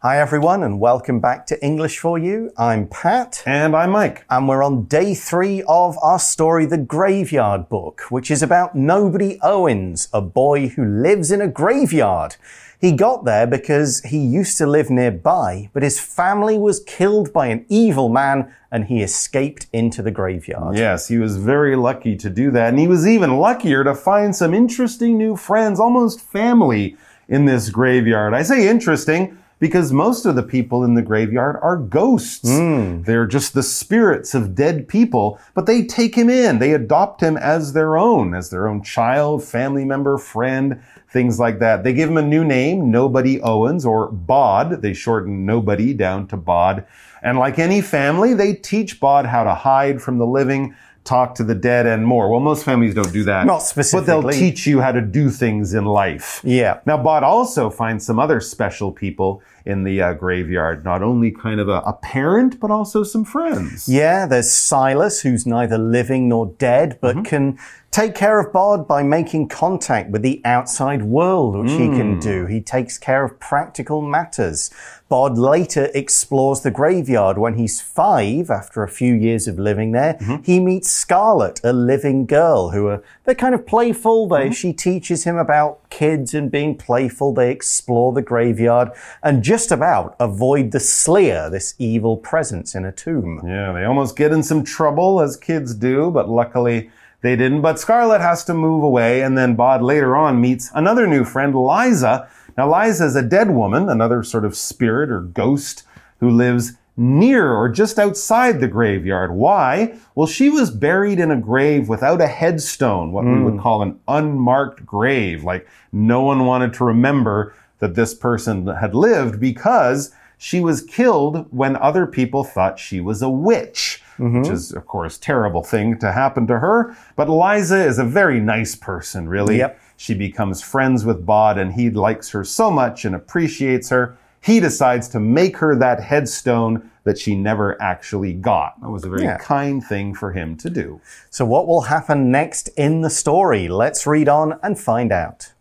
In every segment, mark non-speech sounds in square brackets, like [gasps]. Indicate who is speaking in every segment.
Speaker 1: Hi, everyone, and welcome back to English for You. I'm Pat.
Speaker 2: And I'm Mike.
Speaker 1: And we're on day three of our story, The Graveyard Book, which is about Nobody Owens, a boy who lives in a graveyard. He got there because he used to live nearby, but his family was killed by an evil man and he escaped into the graveyard.
Speaker 2: Yes, he was very lucky to do that. And he was even luckier to find some interesting new friends, almost family, in this graveyard. I say interesting because most of the people in the graveyard are ghosts. Mm. They're just the spirits of dead people, but they take him in. They adopt him as their own, as their own child, family member, friend, things like that. They give him a new name, Nobody Owens, or Bod. They shorten Nobody down to Bod. And like any family, they teach Bod how to hide from the living, talk to the dead and more. Well, most families don't do that.
Speaker 1: Not specifically.
Speaker 2: But they'll teach you how to do things in life.
Speaker 1: Yeah.
Speaker 2: Now, Bod also finds some other special people in the uh, graveyard. Not only kind of a, a, parent, but also some friends.
Speaker 1: Yeah, there's Silas, who's neither living nor dead, but mm -hmm. can take care of Bod by making contact with the outside world, which mm. he can hmm. do. He takes care of practical matters. Bod later explores the graveyard when he's five, after a few years of living there. Mm -hmm. He meets Scarlet, a living girl who are, they're kind of playful. They, mm -hmm. She teaches him about kids and being playful. They explore the graveyard and just about avoid the Sleer, this evil presence in a tomb.
Speaker 2: Yeah, they almost get in some trouble as kids do, but luckily they didn't. But Scarlet has to move away, and then Bod later on meets another new friend, Liza. Now, Liza is a dead woman, another sort of spirit or ghost who lives near or just outside the graveyard. Why? Well, she was buried in a grave without a headstone, what mm. we would hmm. call an unmarked grave. Like no one wanted to remember that this person had lived because she was killed when other people thought she was a witch. Mm -hmm. Which is, of course, terrible thing to happen to her. But Liza is a very nice person, really.
Speaker 1: Yep.
Speaker 2: She becomes friends with Bod and he likes her so much and appreciates her. He decides to make her that headstone that she never actually got. That was a very yeah. kind thing for him to do.
Speaker 1: So, what will happen next in the story? Let's read on and find out.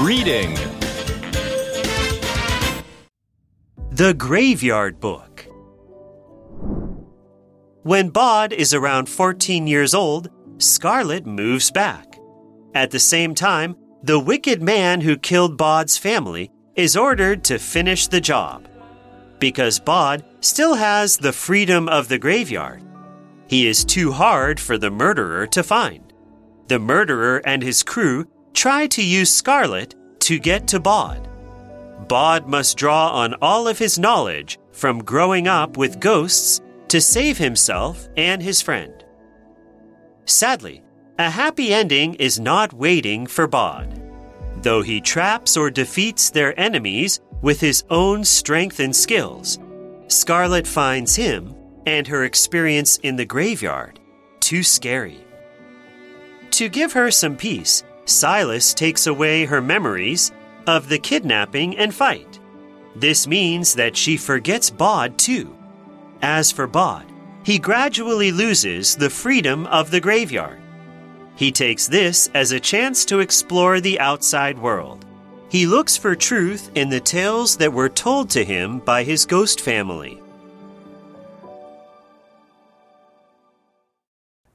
Speaker 3: Reading The Graveyard Book. When Bod is around 14 years old, Scarlet moves back. At the same time, the wicked man who killed Bod's family is ordered to finish the job. Because Bod still has the freedom of the graveyard, he is too hard for the murderer to find. The murderer and his crew try to use Scarlet to get to Bod. Bod must draw on all of his knowledge from growing up with ghosts to save himself and his friend. Sadly, a happy ending is not waiting for Bod. Though he traps or defeats their enemies with his own strength and skills, Scarlet finds him and her experience in the graveyard too scary. To give her some peace, Silas takes away her memories of the kidnapping and fight. This means that she forgets Bod too. As for Bod, he gradually loses the freedom of the graveyard. He takes this as a chance to explore the outside world. He looks for truth in the tales that were told to him by his ghost family.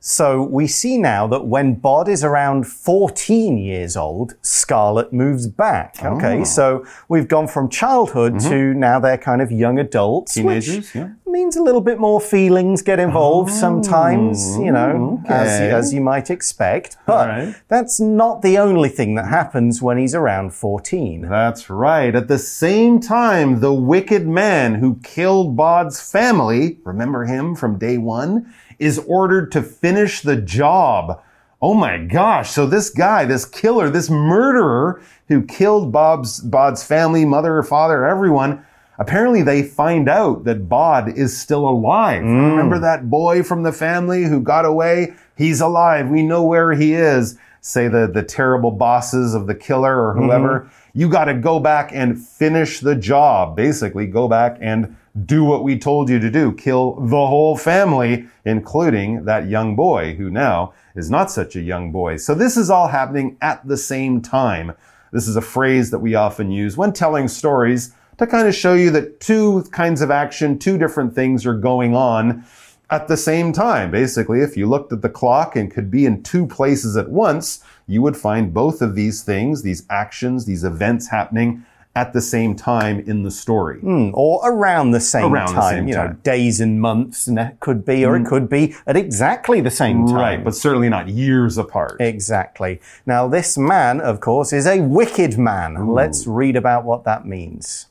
Speaker 1: So we see now that when Bod is around 14 years old, Scarlet moves back. Okay, oh. so we've gone from childhood mm -hmm. to now they're kind of young adults.
Speaker 2: Teenagers, yeah.
Speaker 1: Means a little bit more feelings get involved oh. sometimes, you know, okay. as, as you might expect. But right. that's not the only thing that happens when he's around 14.
Speaker 2: That's right. At the same time, the wicked man who killed Bod's family, remember him from day one? Is ordered to finish the job. Oh my gosh. So this guy, this killer, this murderer who killed Bob's, Bod's family, mother, father, everyone, apparently they find out that Bod is still alive. Mm. Remember that boy from the family who got away? He's alive. We know where he is. Say the, the terrible bosses of the killer or whoever. Mm. You got to go back and finish the job. Basically, go back and do what we told you to do. Kill the whole family, including that young boy who now is not such a young boy. So this is all happening at the same time. This is a phrase that we often use when telling stories to kind of show you that two kinds of action, two different things are going on at the same time. Basically, if you looked at the clock and could be in two places at once, you would find both of these things, these actions, these events happening at the same time in the story.
Speaker 1: Hmm, or around the same
Speaker 2: Around the
Speaker 1: time,
Speaker 2: same
Speaker 1: you know,
Speaker 2: time.
Speaker 1: days and months, and it could be, or it could be at exactly the same time.
Speaker 2: Right, but certainly not years apart.
Speaker 1: Exactly. Now, this man, of course, is a wicked man. Let's read about what that means.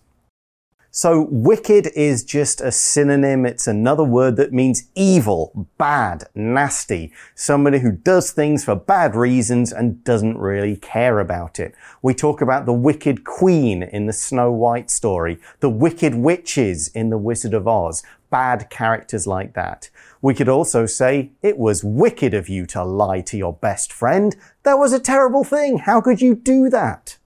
Speaker 1: So, wicked is just a synonym. It's another word that means evil, bad, nasty. Somebody who does things for bad reasons and doesn't really care about it. We talk about the wicked queen in the Snow White story, the wicked witches in the Wizard of Oz, bad characters like that. We could also say, it was wicked of you to lie to your best friend. That was a terrible thing. How could you do that?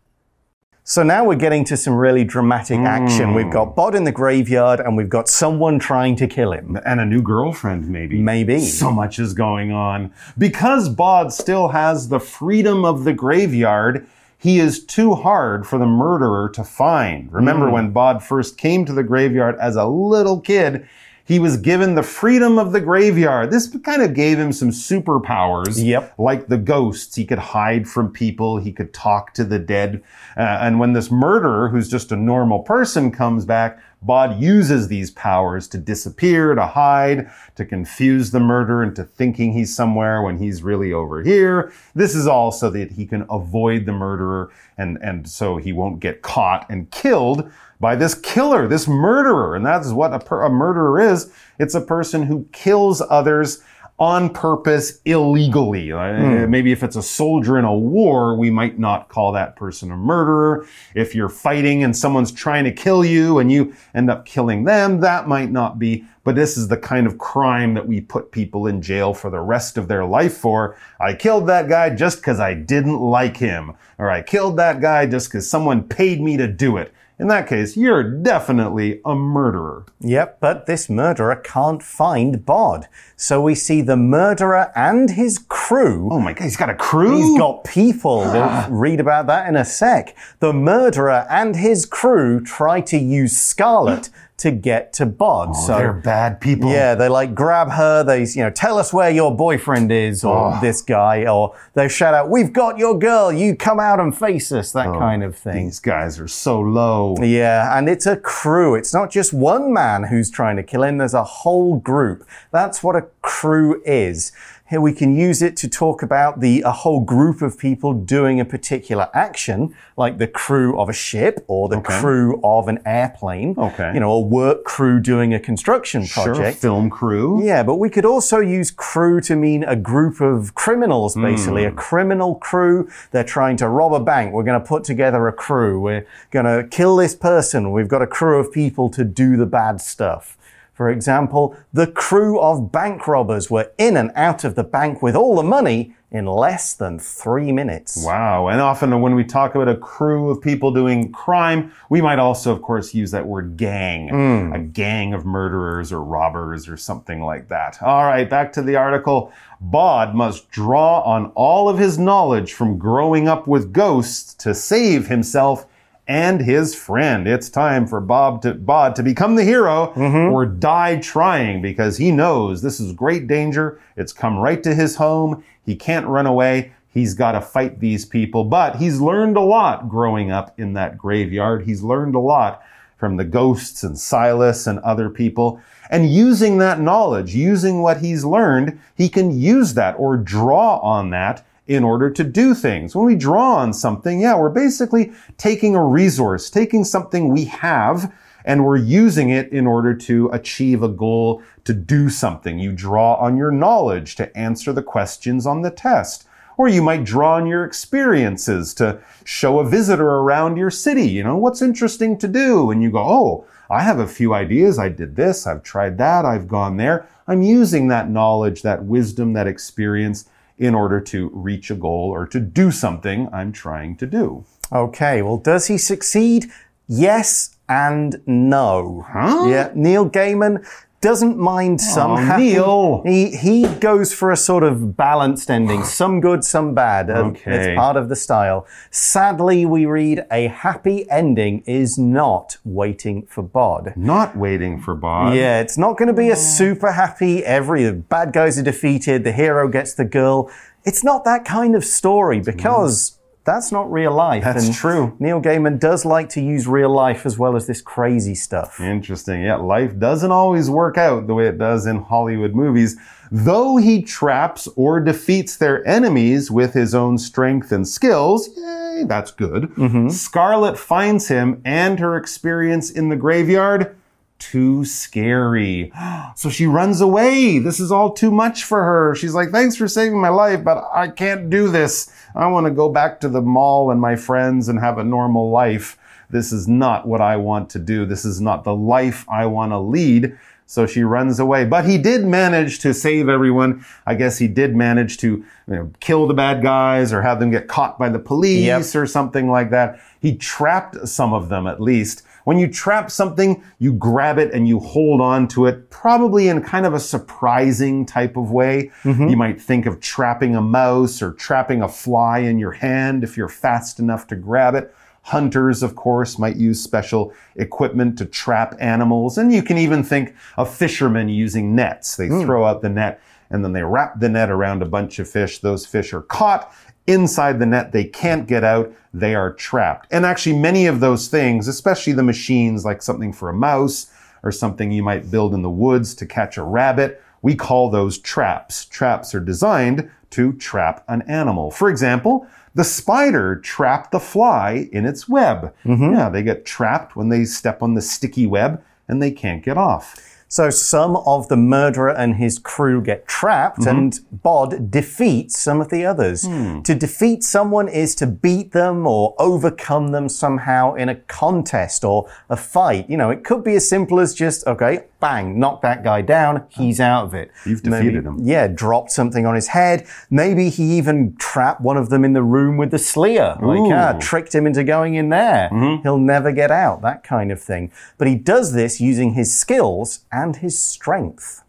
Speaker 1: So now we're getting to some really dramatic action. We've got mm. Bod in the graveyard and we've got someone trying to kill him.
Speaker 2: and a new girlfriend, maybe.
Speaker 1: Maybe.
Speaker 2: So much is going on. Because Bod still has the freedom of the graveyard, he is too hard for the murderer to find. Remember mm. when Bod first came to the graveyard as a little kid, he was given the freedom of the graveyard. This kind of gave him some superpowers.
Speaker 1: Yep.
Speaker 2: Like the ghosts. He could hide from people. He could talk to the dead. Uh, and when this murderer, who's just a normal person, comes back, Bod uses these powers to disappear, to hide, to confuse the murderer into thinking he's somewhere when he's really over here. This is all so that he can avoid the murderer and, and so he won't get caught and killed by this killer, this murderer. And that's what a, per, a murderer is. It's a person who kills others on purpose illegally. Uh, Maybe if it's a soldier in a war, we might not call that person a murderer. If you're fighting and someone's trying to kill you and you end up killing them, that might not be. But this is the kind of crime that we put people in jail for the rest of their life for. I killed that guy just because I didn't like him. Or I killed that guy just because someone paid me to do it. In that case, you're definitely a murderer.
Speaker 1: Yep, but this murderer can't find Bod. So we see the murderer and his crew.
Speaker 2: Oh my god, he's got a crew?
Speaker 1: He's got people. We'll [gasps] read about that in a sec. The murderer and his crew try to use Scarlet to get to Bod. Oh, so
Speaker 2: They're bad people.
Speaker 1: Yeah, they like grab her. They, you know, tell us where your boyfriend is, or this guy, or they shout out, "We've got your girl. You come out and face us." That oh, kind of thing.
Speaker 2: These guys are so low.
Speaker 1: Yeah, and it's a crew. It's not just one man who's trying to kill him. There's a whole group. That's what a crew is. Here we can use it to talk about the a whole group of people doing a particular action, like the crew of a ship or the crew of an airplane.
Speaker 2: Okay.
Speaker 1: You know, a work crew doing a construction
Speaker 2: Sure,
Speaker 1: project.
Speaker 2: film crew.
Speaker 1: Yeah, but we could also use crew to mean a group of criminals, hmm. basically. A criminal crew. They're trying to rob a bank. We're going to put together a crew. We're going to kill this person. We've got a crew of people to do the bad stuff. For example, the crew of bank robbers were in and out of the bank with all the money in less than three minutes.
Speaker 2: Wow. And often when we talk about a crew of people doing crime, we might also, of course, use that word gang. Hmm. A gang of murderers or robbers or something like that. All right, back to the article. Bod must draw on all of his knowledge from growing up with ghosts to save himself and his friend. It's time for Bob to Bod to become the hero mm-hmm. or die trying because he knows this is great danger. It's come right to his home. He can't run away. He's got to fight these people, but he's learned a lot growing up in that graveyard. He's learned a lot from the ghosts and Silas and other people. And using that knowledge, using what he's learned, he can use that or draw on that in order to do things. When we draw on something, yeah, we're basically taking a resource, taking something we have, and we're using it in order to achieve a goal, to do something. You draw on your knowledge to answer the questions on the test. Or you might draw on your experiences to show a visitor around your city, you know, what's interesting to do. And you go, oh, I have a few ideas. I did this. I've tried that. I've gone there. I'm using that knowledge, that wisdom, that experience in order to reach a goal or to do something I'm trying to do.
Speaker 1: Okay, well, does he succeed? Yes and no.
Speaker 2: Huh?
Speaker 1: Yeah, Neil Gaiman doesn't mind some
Speaker 2: Oh,
Speaker 1: happy.
Speaker 2: Neil.
Speaker 1: He he goes for a sort of balanced ending, [sighs] some good, some bad. Uh,
Speaker 2: Okay.
Speaker 1: It's part of the style. Sadly, we read a happy ending is not waiting for Bod.
Speaker 2: Not waiting for Bod.
Speaker 1: Yeah, it's not going to be a super happy every the bad guys are defeated, the hero gets the girl. It's not that kind of story because that's not real life.
Speaker 2: That's
Speaker 1: and
Speaker 2: true.
Speaker 1: Neil Gaiman does like to use real life as well as this crazy stuff.
Speaker 2: Interesting. Yeah, life doesn't always work out the way it does in Hollywood movies. Though he traps or defeats their enemies with his own strength and skills, yay, that's good. Mm-hmm. Scarlet finds him and her experience in the graveyard too scary. [gasps] So she runs away. This is all too much for her. She's like, thanks for saving my life, but I can't do this. I want to go back to the mall and my friends and have a normal life. This is not what I want to do. This is not the life I want to lead. So she runs away. But he did manage to save everyone. I guess he did manage to you know, kill the bad guys or have them get caught by the police
Speaker 1: Yep.
Speaker 2: or something like that. He trapped some of them at least. When you trap something, you grab it and you hold on to it, probably in kind of a surprising type of way. Mm-hmm. You might think of trapping a mouse or trapping a fly in your hand if you're fast enough to grab it. Hunters, of course, might use special equipment to trap animals. And you can even think of fishermen using nets. They hmm. throw out the net and then they wrap the net around a bunch of fish. Those fish are caught inside the net. They can't get out. They are trapped. And actually, many of those things, especially the machines like something for a mouse or something you might build in the woods to catch a rabbit, we call those traps. Traps are designed to trap an animal. For example, the spider trapped the fly in its web. Mm-hmm. Yeah, they get trapped when they step on the sticky web and they can't get off.
Speaker 1: So some of the murderer and his crew get trapped, mm-hmm. and Bod defeats some of the others. Hmm. To defeat someone is to beat them or overcome them somehow in a contest or a fight. You know, it could be as simple as just, okay, bang, knock that guy down, he's out of it.
Speaker 2: You've
Speaker 1: Maybe-
Speaker 2: defeated him.
Speaker 1: Yeah, dropped something on his head. Maybe he even trapped one of them in the room with the sleer. Like, ah, tricked him into going in there. Mm-hmm. He'll never get out, that kind of thing. But he does this using his skills and his strength.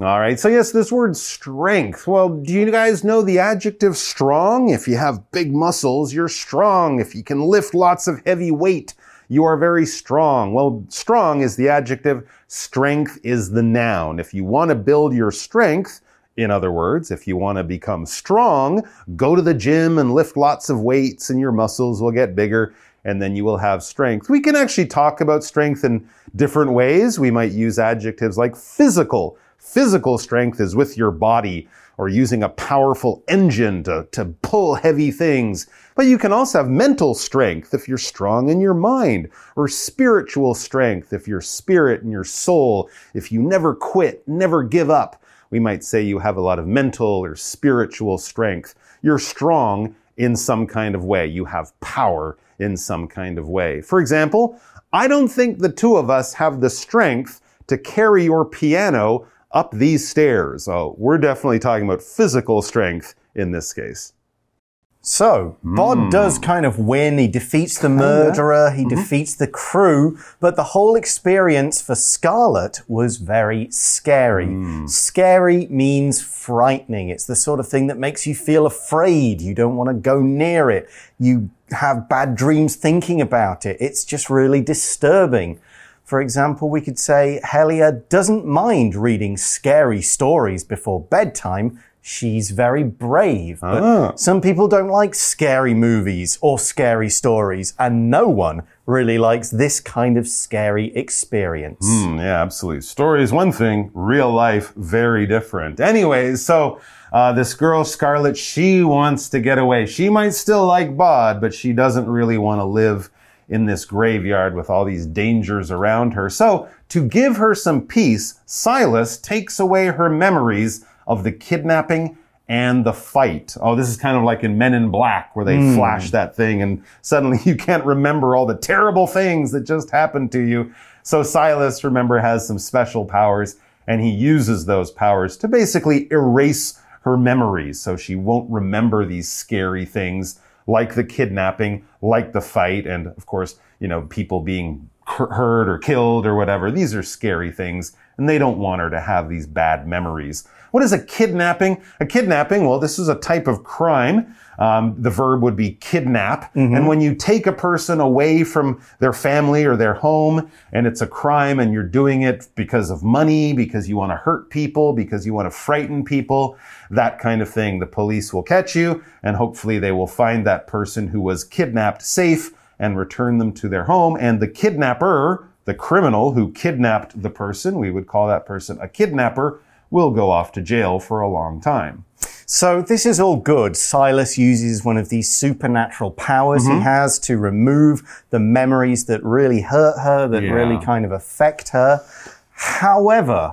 Speaker 2: All right. So yes, this word strength. Well, do you guys know the adjective strong? If you have big muscles, you're strong. If you can lift lots of heavy weight, you are very strong. Well, strong is the adjective. Strength is the noun. If you want to build your strength, in other words, if you want to become strong, go to the gym and lift lots of weights and your muscles will get bigger and then you will have strength. We can actually talk about strength in different ways. We might use adjectives like physical. Physical strength is with your body or using a powerful engine to, to pull heavy things. But you can also have mental strength if you're strong in your mind, or spiritual strength if your spirit and your soul, if you never quit, never give up. We might say you have a lot of mental or spiritual strength. You're strong in some kind of way. You have power in some kind of way. For example, I don't think the two of us have the strength to carry your piano up these stairs. So we're definitely talking about physical strength in this case.
Speaker 1: So, Bod hmm. does kind of win. He defeats the murderer, he mm-hmm. defeats the crew, but the whole experience for Scarlet was very scary. Hmm. Scary means frightening. It's the sort of thing that makes you feel afraid. You don't want to go near it. You have bad dreams thinking about it. It's just really disturbing. For example, we could say Helia doesn't mind reading scary stories before bedtime. She's very brave. But some people don't like scary movies or scary stories, and no one really likes this kind of scary experience.
Speaker 2: Mm, yeah, absolutely. Story is one thing, real life, very different. Anyways, so uh, this girl, Scarlet, she wants to get away. She might still like Bod, but she doesn't really want to live in this graveyard with all these dangers around her. So, to give her some peace, Silas takes away her memories of the kidnapping and the fight. Oh, this is kind of like in Men in Black where they hmm. flash that thing and suddenly [laughs] you can't remember all the terrible things that just happened to you. So Silas, remember, has some special powers and he uses those powers to basically erase her memories so she won't remember these scary things like the kidnapping, like the fight, and of course, you know, people being hurt or killed or whatever. These are scary things and they don't want her to have these bad memories. What is a kidnapping? A kidnapping, well, this is a type of crime. Um, the verb would be kidnap. And when you take a person away from their family or their home, and it's a crime, and you're doing it because of money, because you want to hurt people, because you want to frighten people, that kind of thing, the police will catch you, and hopefully they will find that person who was kidnapped safe and return them to their home. And the kidnapper, the criminal who kidnapped the person, we would call that person a kidnapper, will go off to jail for a long time.
Speaker 1: So this is all good. Silas uses one of these supernatural powers he has to remove the memories that really hurt her, that
Speaker 2: Yeah.
Speaker 1: really kind of affect her. However,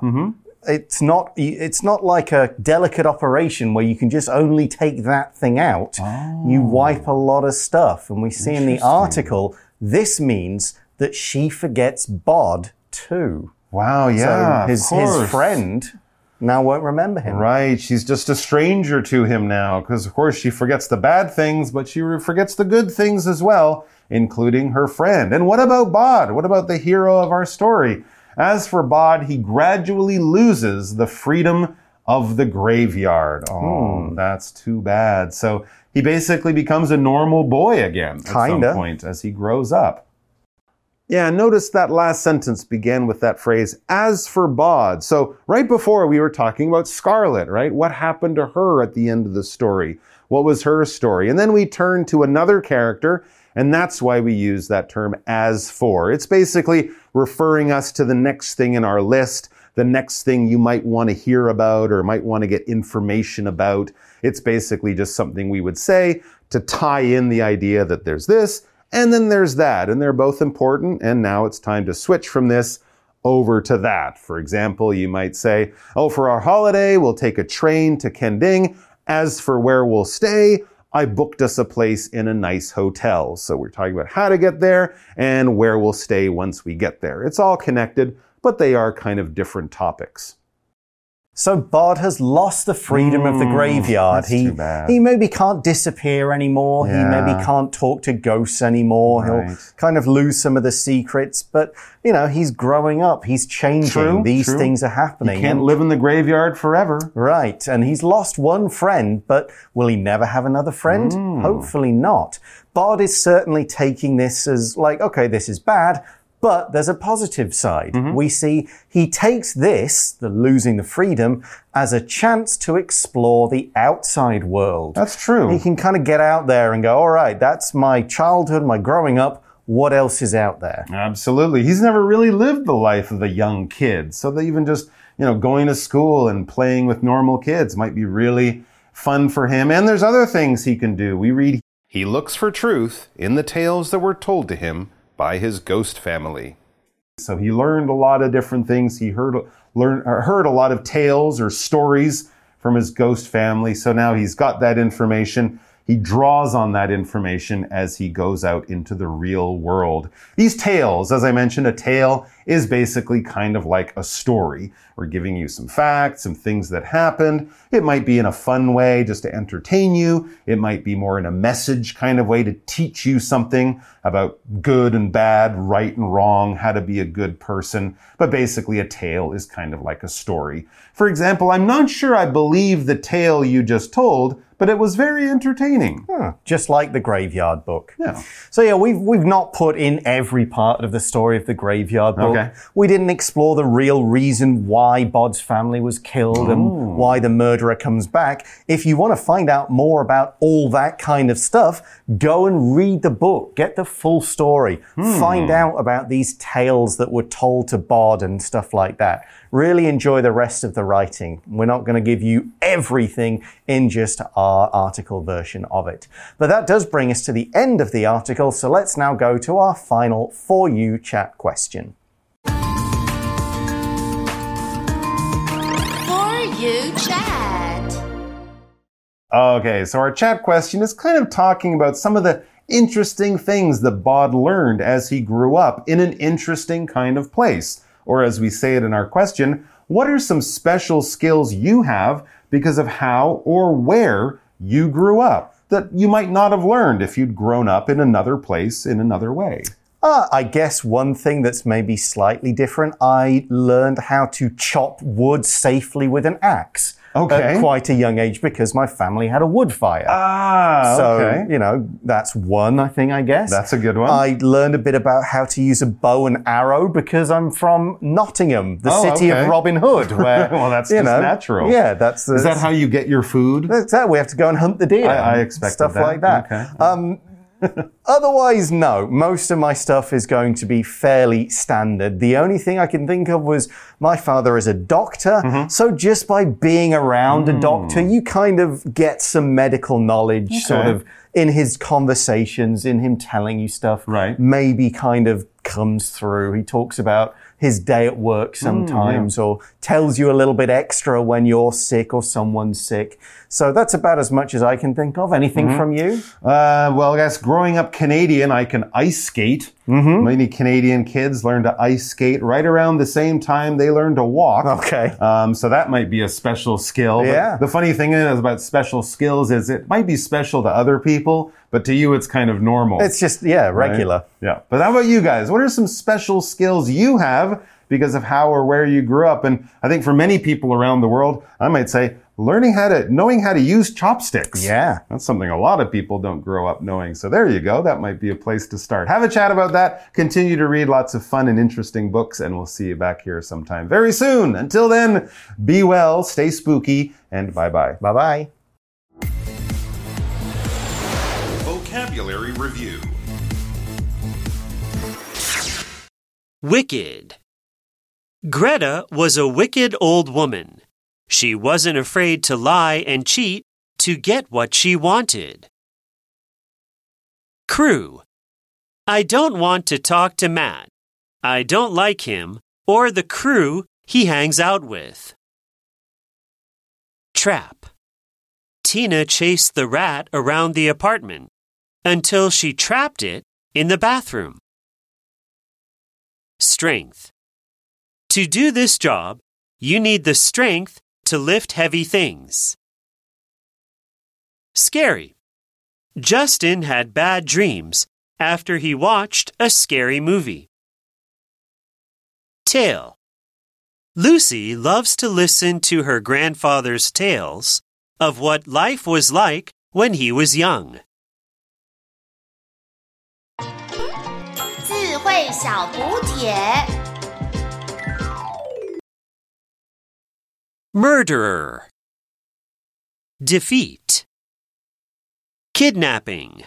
Speaker 1: it's not it's not like a delicate operation where you can just only take that thing out. You wipe a lot of stuff, and we see in the article this means that she forgets Bod too.
Speaker 2: Wow, yeah.
Speaker 1: so his his friend now won't remember him.
Speaker 2: Right, she's just a stranger to him now, because of course she forgets the bad things, but she forgets the good things as well, including her friend. And what about Bod? What about the hero of our story? As for Bod, he gradually loses the freedom of the graveyard. Oh, that's too bad. So he basically becomes a normal boy again at
Speaker 1: Kinda.
Speaker 2: some point as he grows up. Yeah, notice that last sentence began with that phrase, as for Bod. So, right before we were talking about Scarlet, right? What happened to her at the end of the story? What was her story? And then we turn to another character, and that's why we use that term as for. It's basically referring us to the next thing in our list, the next thing you might want to hear about or might want to get information about. It's basically just something we would say to tie in the idea that there's this and then there's that, and they're both important, and now it's time to switch from this over to that. For example, you might say, Oh, for our holiday, we'll take a train to Kending. As for where we'll stay, I booked us a place in a nice hotel. So we're talking about how to get there and where we'll stay once we get there. It's all connected, but they are kind of different topics.
Speaker 1: So Bod has lost the freedom of the graveyard. he he maybe can't disappear anymore. He maybe can't talk to ghosts anymore. He'll kind of lose some of the secrets. But you know, he's growing up. He's changing.
Speaker 2: True,
Speaker 1: These
Speaker 2: true.
Speaker 1: things are happening.
Speaker 2: He Can't
Speaker 1: And-
Speaker 2: live in the graveyard forever.
Speaker 1: Right. And he's lost one friend, but will he never have another friend?
Speaker 2: Hmm.
Speaker 1: Hopefully not. Bod is certainly taking this as like, okay, this is bad, but there's a positive side.
Speaker 2: Mm-hmm.
Speaker 1: We see he takes this, the losing the freedom, as a chance to explore the outside world.
Speaker 2: That's true.
Speaker 1: He can kind of get out there and go, all right, that's my childhood, my growing up. What else is out there?
Speaker 2: Absolutely. He's never really lived the life of a young kid. So that even just, you know, going to school and playing with normal kids might be really fun for him. And there's other things he can do. We read He looks for truth in the tales that were told to him by his ghost family. So he learned a lot of different things. He heard learned heard a lot of tales or stories from his ghost family. So now he's got that information. He draws on that information as he goes out into the real world. These tales, as I mentioned, a tale is basically kind of like a story. We're giving you some facts, some things that happened. It might be in a fun way just to entertain you. It might be more in a message kind of way to teach you something about good and bad, right and wrong, how to be a good person. But basically, a tale is kind of like a story. For example, I'm not sure I believe the tale you just told, but it was very entertaining.
Speaker 1: Huh, just like the graveyard book.
Speaker 2: Yeah.
Speaker 1: So yeah, we've we've not put in every part of the story of the graveyard book.
Speaker 2: Okay.
Speaker 1: We didn't explore the real reason why Bod's family was killed
Speaker 2: Oh.
Speaker 1: and why the murderer comes back. If you want to find out more about all that kind of stuff, go and read the book. Get the full story.
Speaker 2: Hmm.
Speaker 1: Find out about these tales that were told to Bod and stuff like that. Really enjoy the rest of the writing. We're not going to give you everything in just our article version of it. But that does bring us to the end of the article, so let's now go to our final For You chat question.
Speaker 4: Chat.
Speaker 2: Okay, so our chat question is kind of talking about some of the interesting things that Bod learned as he grew up in an interesting kind of place. Or as we say it in our question, what are some special skills you have because of how or where you grew up that you might not have learned if you'd grown up in another place in another way?
Speaker 1: Uh, I guess one thing that's maybe slightly different, I learned how to chop wood safely with an axe.
Speaker 2: Okay.
Speaker 1: At quite a young age because my family had a wood fire.
Speaker 2: Ah,
Speaker 1: so,
Speaker 2: okay.
Speaker 1: you know, that's one, I think, I guess.
Speaker 2: That's a good one.
Speaker 1: I learned a bit about how to use a bow and arrow because I'm from Nottingham, the
Speaker 2: Oh,
Speaker 1: city
Speaker 2: okay.
Speaker 1: of Robin Hood, [laughs] where.
Speaker 2: Well, that's
Speaker 1: you
Speaker 2: just
Speaker 1: know,
Speaker 2: natural.
Speaker 1: Yeah, that's the.
Speaker 2: Is that how you get your food?
Speaker 1: That's that. We have to go and hunt the deer.
Speaker 2: I- I
Speaker 1: and
Speaker 2: expected
Speaker 1: stuff
Speaker 2: that.
Speaker 1: like that.
Speaker 2: Okay.
Speaker 1: Um, [laughs] otherwise, no. Most of my stuff is going to be fairly standard. The only thing I can think of was my father is a doctor,
Speaker 2: Mm-hmm.
Speaker 1: so just by being around
Speaker 2: Mm.
Speaker 1: a doctor, you kind of get some medical knowledge, sort of in his conversations, in him telling you stuff.
Speaker 2: Right.
Speaker 1: Maybe kind of comes through. He talks about his day at
Speaker 2: Mm,
Speaker 1: work sometimes or tells you a little bit extra when you're sick or someone's sick. So that's about as much as I can think of. Anything
Speaker 2: Mm-hmm.
Speaker 1: from you?
Speaker 2: Uh, well, I guess growing up Canadian, I can ice skate.
Speaker 1: Mm-hmm.
Speaker 2: Many Canadian kids learn to ice skate right around the same time they learn to walk.
Speaker 1: Okay.
Speaker 2: Um, so that might be a special skill. But
Speaker 1: Yeah.
Speaker 2: The funny thing is about special skills is it might be special to other people, but to you it's kind of normal.
Speaker 1: It's just, yeah,
Speaker 2: right?
Speaker 1: regular.
Speaker 2: Yeah. But how about you guys? What are some special skills you have because of how or where you grew up? And I think for many people around the world, I might say learning how to, knowing how to use chopsticks.
Speaker 1: Yeah.
Speaker 2: That's something a lot of people don't grow up knowing. So there you go. That might be a place to start. Have a chat about that. Continue to read lots of fun and interesting books, and we'll see you back here sometime very soon. Until then, be well, stay spooky, and bye-bye.
Speaker 1: bye bye.
Speaker 5: Vocabulary Review
Speaker 3: Wicked. Greta was a wicked old woman. She wasn't afraid to lie and cheat to get what she wanted. Crew. I don't want to talk to Matt. I don't like him or the crew he hangs out with. Trap. Tina chased the rat around the apartment until she trapped it in the bathroom. Strength. To do this job, you need the strength to lift heavy things. Scary. Justin had bad dreams after he watched a scary movie. Tale. Lucy loves to listen to her grandfather's tales of what life was like when he was young.
Speaker 4: 智慧小补帖。
Speaker 3: Murderer. Defeat. Kidnapping.